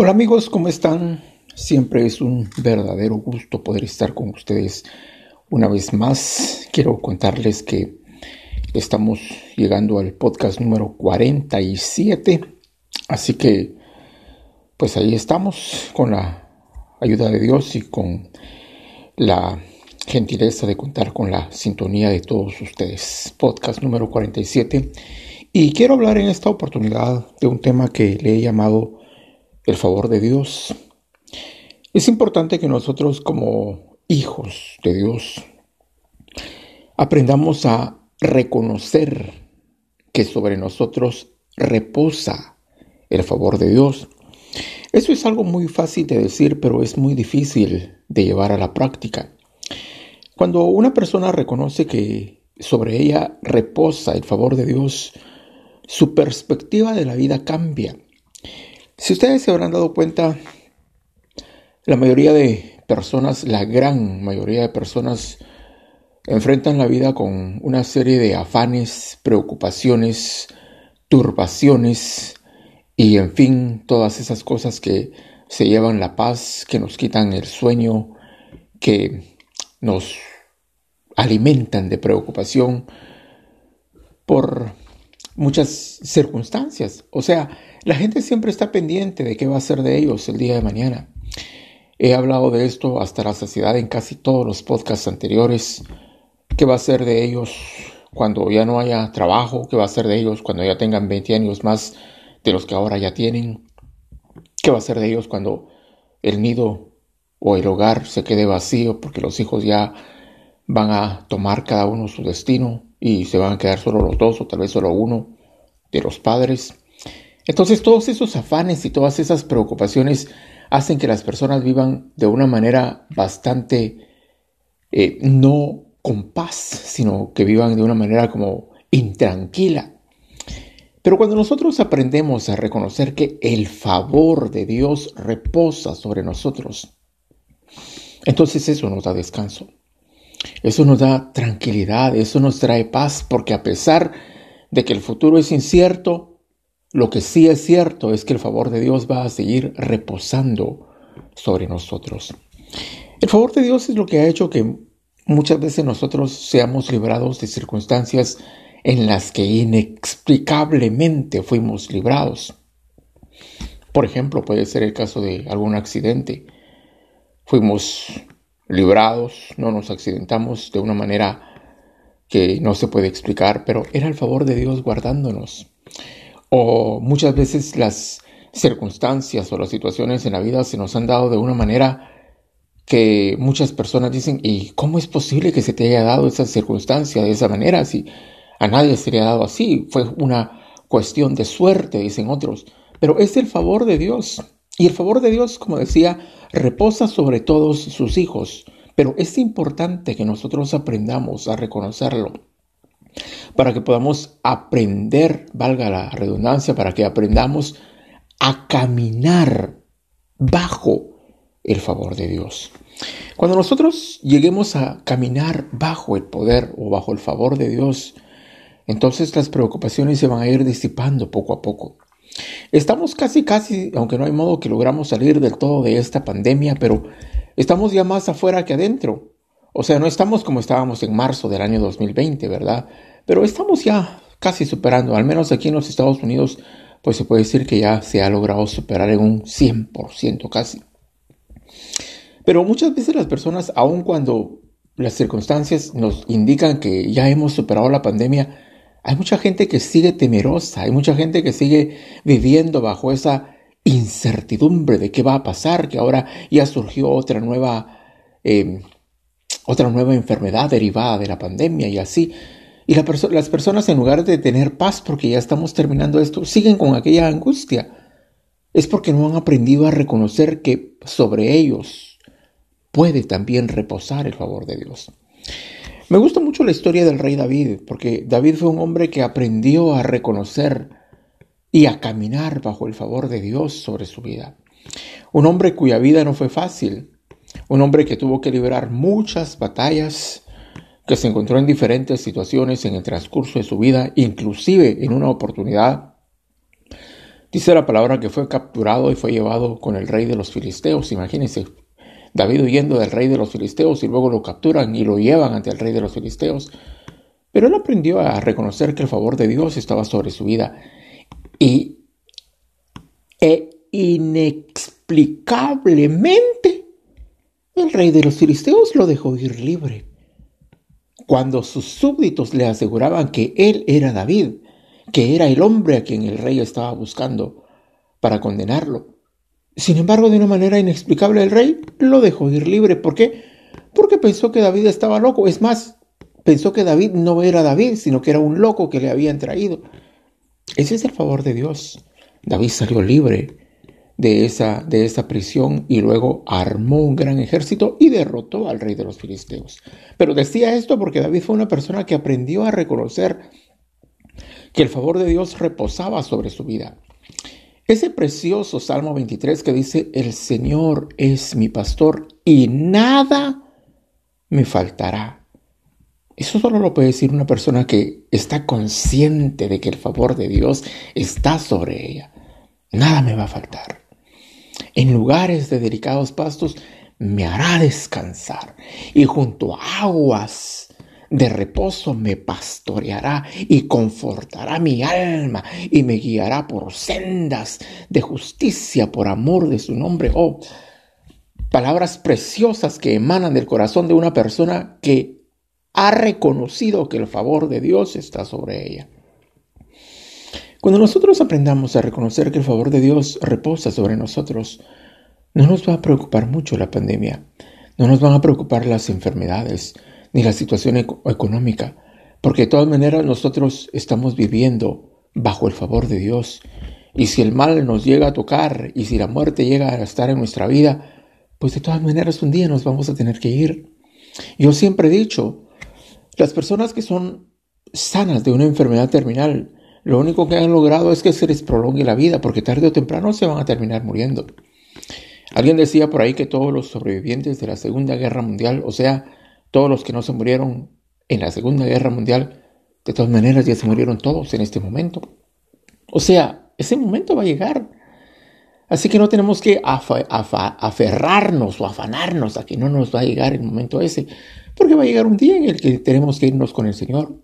Hola amigos, ¿cómo están? Siempre es un verdadero gusto poder estar con ustedes una vez más. Quiero contarles que estamos llegando al podcast número 47. Así que, pues ahí estamos con la ayuda de Dios y con la gentileza de contar con la sintonía de todos ustedes. Podcast número 47. Y quiero hablar en esta oportunidad de un tema que le he llamado el favor de Dios. Es importante que nosotros como hijos de Dios aprendamos a reconocer que sobre nosotros reposa el favor de Dios. Eso es algo muy fácil de decir, pero es muy difícil de llevar a la práctica. Cuando una persona reconoce que sobre ella reposa el favor de Dios, su perspectiva de la vida cambia si ustedes se habrán dado cuenta, la mayoría de personas, la gran mayoría de personas, enfrentan la vida con una serie de afanes, preocupaciones, turbaciones y en fin, todas esas cosas que se llevan la paz, que nos quitan el sueño, que nos alimentan de preocupación por muchas circunstancias. O sea, la gente siempre está pendiente de qué va a ser de ellos el día de mañana. He hablado de esto hasta la saciedad en casi todos los podcasts anteriores. ¿Qué va a ser de ellos cuando ya no haya trabajo? ¿Qué va a ser de ellos cuando ya tengan 20 años más de los que ahora ya tienen? ¿Qué va a ser de ellos cuando el nido o el hogar se quede vacío porque los hijos ya van a tomar cada uno su destino? y se van a quedar solo los dos o tal vez solo uno de los padres. Entonces todos esos afanes y todas esas preocupaciones hacen que las personas vivan de una manera bastante eh, no con paz, sino que vivan de una manera como intranquila. Pero cuando nosotros aprendemos a reconocer que el favor de Dios reposa sobre nosotros, entonces eso nos da descanso. Eso nos da tranquilidad, eso nos trae paz, porque a pesar de que el futuro es incierto, lo que sí es cierto es que el favor de Dios va a seguir reposando sobre nosotros. El favor de Dios es lo que ha hecho que muchas veces nosotros seamos librados de circunstancias en las que inexplicablemente fuimos librados. Por ejemplo, puede ser el caso de algún accidente. Fuimos librados, no nos accidentamos de una manera que no se puede explicar, pero era el favor de Dios guardándonos. O muchas veces las circunstancias o las situaciones en la vida se nos han dado de una manera que muchas personas dicen, ¿y cómo es posible que se te haya dado esa circunstancia de esa manera? Si a nadie se le ha dado así, fue una cuestión de suerte, dicen otros. Pero es el favor de Dios. Y el favor de Dios, como decía, reposa sobre todos sus hijos, pero es importante que nosotros aprendamos a reconocerlo para que podamos aprender, valga la redundancia, para que aprendamos a caminar bajo el favor de Dios. Cuando nosotros lleguemos a caminar bajo el poder o bajo el favor de Dios, entonces las preocupaciones se van a ir disipando poco a poco. Estamos casi, casi, aunque no hay modo que logramos salir del todo de esta pandemia, pero estamos ya más afuera que adentro. O sea, no estamos como estábamos en marzo del año 2020, ¿verdad? Pero estamos ya casi superando, al menos aquí en los Estados Unidos, pues se puede decir que ya se ha logrado superar en un 100% casi. Pero muchas veces las personas, aun cuando las circunstancias nos indican que ya hemos superado la pandemia, hay mucha gente que sigue temerosa, hay mucha gente que sigue viviendo bajo esa incertidumbre de qué va a pasar, que ahora ya surgió otra nueva, em, otra nueva enfermedad derivada de la pandemia y así. Y las personas en lugar de tener paz porque ya estamos terminando esto, siguen con aquella angustia. Es porque no han aprendido a reconocer que sobre ellos puede también reposar el favor de Dios. Me gusta mucho la historia del rey David, porque David fue un hombre que aprendió a reconocer y a caminar bajo el favor de Dios sobre su vida. Un hombre cuya vida no fue fácil, un hombre que tuvo que liberar muchas batallas, que se encontró en diferentes situaciones en el transcurso de su vida, inclusive en una oportunidad Dice la palabra que fue capturado y fue llevado con el rey de los filisteos. Imagínense, David huyendo del rey de los filisteos y luego lo capturan y lo llevan ante el rey de los filisteos. Pero él aprendió a reconocer que el favor de Dios estaba sobre su vida y e inexplicablemente el rey de los filisteos lo dejó ir libre. Cuando sus súbditos le aseguraban que él era David, que era el hombre a quien el rey estaba buscando para condenarlo. Sin embargo, de una manera inexplicable el rey lo dejó ir libre. ¿Por qué? Porque pensó que David estaba loco. Es más, pensó que David no era David, sino que era un loco que le habían traído. Ese es el favor de Dios. David salió libre de esa, de esa prisión y luego armó un gran ejército y derrotó al rey de los filisteos. Pero decía esto porque David fue una persona que aprendió a reconocer que el favor de Dios reposaba sobre su vida. Ese precioso Salmo 23 que dice, el Señor es mi pastor y nada me faltará. Eso solo lo puede decir una persona que está consciente de que el favor de Dios está sobre ella. Nada me va a faltar. En lugares de delicados pastos me hará descansar y junto a aguas de reposo me pastoreará y confortará mi alma y me guiará por sendas de justicia por amor de su nombre. Oh, palabras preciosas que emanan del corazón de una persona que ha reconocido que el favor de Dios está sobre ella. Cuando nosotros aprendamos a reconocer que el favor de Dios reposa sobre nosotros, no nos va a preocupar mucho la pandemia, no nos van a preocupar las enfermedades ni la situación económica, porque de todas maneras nosotros estamos viviendo bajo el favor de Dios. Y si el mal nos llega a tocar y si la muerte llega a estar en nuestra vida, pues de todas maneras un día nos vamos a tener que ir. Yo siempre he dicho, las personas que son sanas de una enfermedad terminal, lo único que han logrado es que se les prolongue la vida, porque tarde o temprano se van a terminar muriendo. Alguien decía por ahí que todos los sobrevivientes de la Segunda Guerra Mundial, o sea, todos los que no se murieron en la Segunda Guerra Mundial, de todas maneras ya se murieron todos en este momento. O sea, ese momento va a llegar. Así que no tenemos que aferrarnos o afanarnos a que no nos va a llegar el momento ese, porque va a llegar un día en el que tenemos que irnos con el Señor.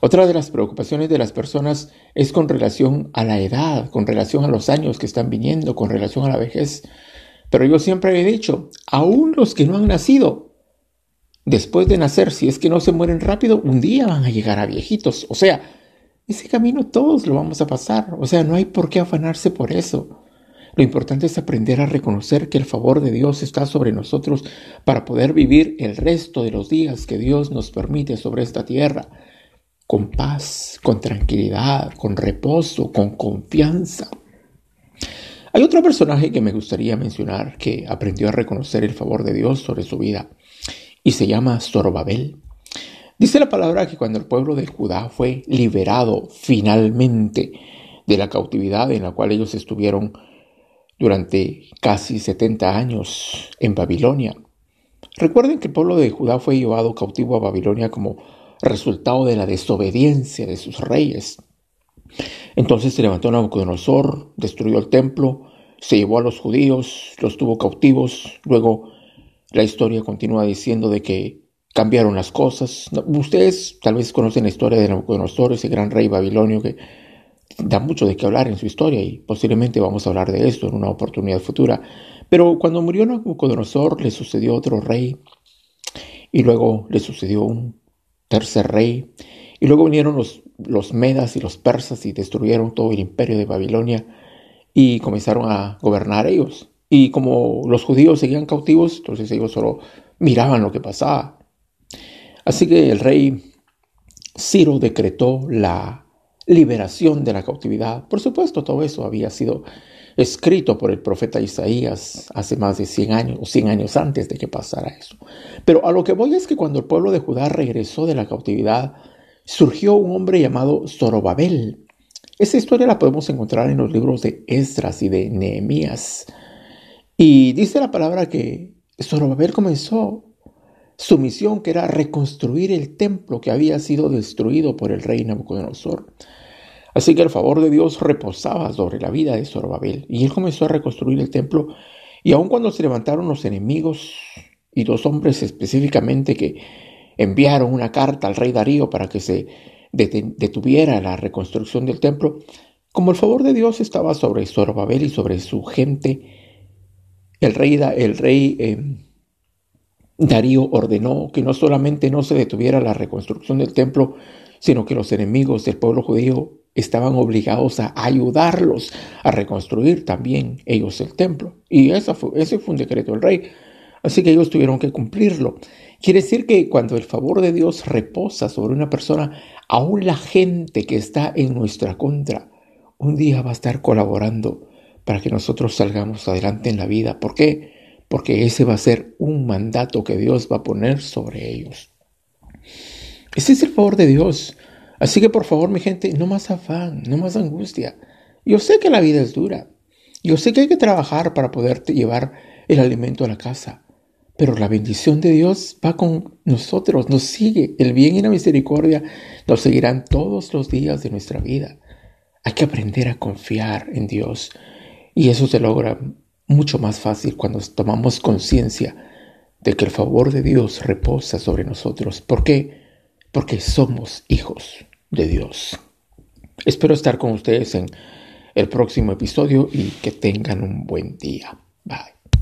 Otra de las preocupaciones de las personas es con relación a la edad, con relación a los años que están viniendo, con relación a la vejez. Pero yo siempre he dicho, aún los que no han nacido, después de nacer, si es que no se mueren rápido, un día van a llegar a viejitos. O sea, ese camino todos lo vamos a pasar. O sea, no hay por qué afanarse por eso. Lo importante es aprender a reconocer que el favor de Dios está sobre nosotros para poder vivir el resto de los días que Dios nos permite sobre esta tierra con paz, con tranquilidad, con reposo, con confianza. Hay otro personaje que me gustaría mencionar que aprendió a reconocer el favor de Dios sobre su vida y se llama Zorobabel. Dice la palabra que cuando el pueblo de Judá fue liberado finalmente de la cautividad en la cual ellos estuvieron durante casi 70 años en Babilonia. Recuerden que el pueblo de Judá fue llevado cautivo a Babilonia como resultado de la desobediencia de sus reyes. Entonces se levantó Nabucodonosor, destruyó el templo, se llevó a los judíos, los tuvo cautivos, luego la historia continúa diciendo de que cambiaron las cosas. Ustedes tal vez conocen la historia de Nabucodonosor, ese gran rey babilonio que da mucho de qué hablar en su historia y posiblemente vamos a hablar de esto en una oportunidad futura. Pero cuando murió Nabucodonosor le sucedió otro rey y luego le sucedió un tercer rey. Y luego vinieron los, los medas y los persas y destruyeron todo el imperio de Babilonia y comenzaron a gobernar ellos. Y como los judíos seguían cautivos, entonces ellos solo miraban lo que pasaba. Así que el rey Ciro decretó la liberación de la cautividad. Por supuesto, todo eso había sido escrito por el profeta Isaías hace más de 100 años, o 100 años antes de que pasara eso. Pero a lo que voy es que cuando el pueblo de Judá regresó de la cautividad, surgió un hombre llamado Zorobabel. Esa historia la podemos encontrar en los libros de Esdras y de Nehemías. Y dice la palabra que Zorobabel comenzó su misión, que era reconstruir el templo que había sido destruido por el rey Nabucodonosor. Así que el favor de Dios reposaba sobre la vida de Zorobabel y él comenzó a reconstruir el templo y aun cuando se levantaron los enemigos y dos hombres específicamente que enviaron una carta al rey Darío para que se detuviera la reconstrucción del templo, como el favor de Dios estaba sobre Zorobabel y sobre su gente, el rey, em, Darío ordenó que no solamente no se detuviera la reconstrucción del templo, sino que los enemigos del pueblo judío estaban obligados a ayudarlos a reconstruir también ellos el templo. Y ese fue un decreto del rey. Así que ellos tuvieron que cumplirlo. Quiere decir que cuando el favor de Dios reposa sobre una persona, aún la gente que está en nuestra contra, un día va a estar colaborando para que nosotros salgamos adelante en la vida. ¿Por qué? Porque ese va a ser un mandato que Dios va a poner sobre ellos. Ese es el favor de Dios. Así que por favor, mi gente, no más afán, no más angustia. Yo sé que la vida es dura. Yo sé que hay que trabajar para poder llevar el alimento a la casa. Pero la bendición de Dios va con nosotros, nos sigue. El bien y la misericordia nos seguirán todos los días de nuestra vida. Hay que aprender a confiar en Dios. Y eso se logra mucho más fácil cuando tomamos conciencia de que el favor de Dios reposa sobre nosotros. ¿Por qué? Porque somos hijos de Dios. Espero estar con ustedes en el próximo episodio y que tengan un buen día. Bye.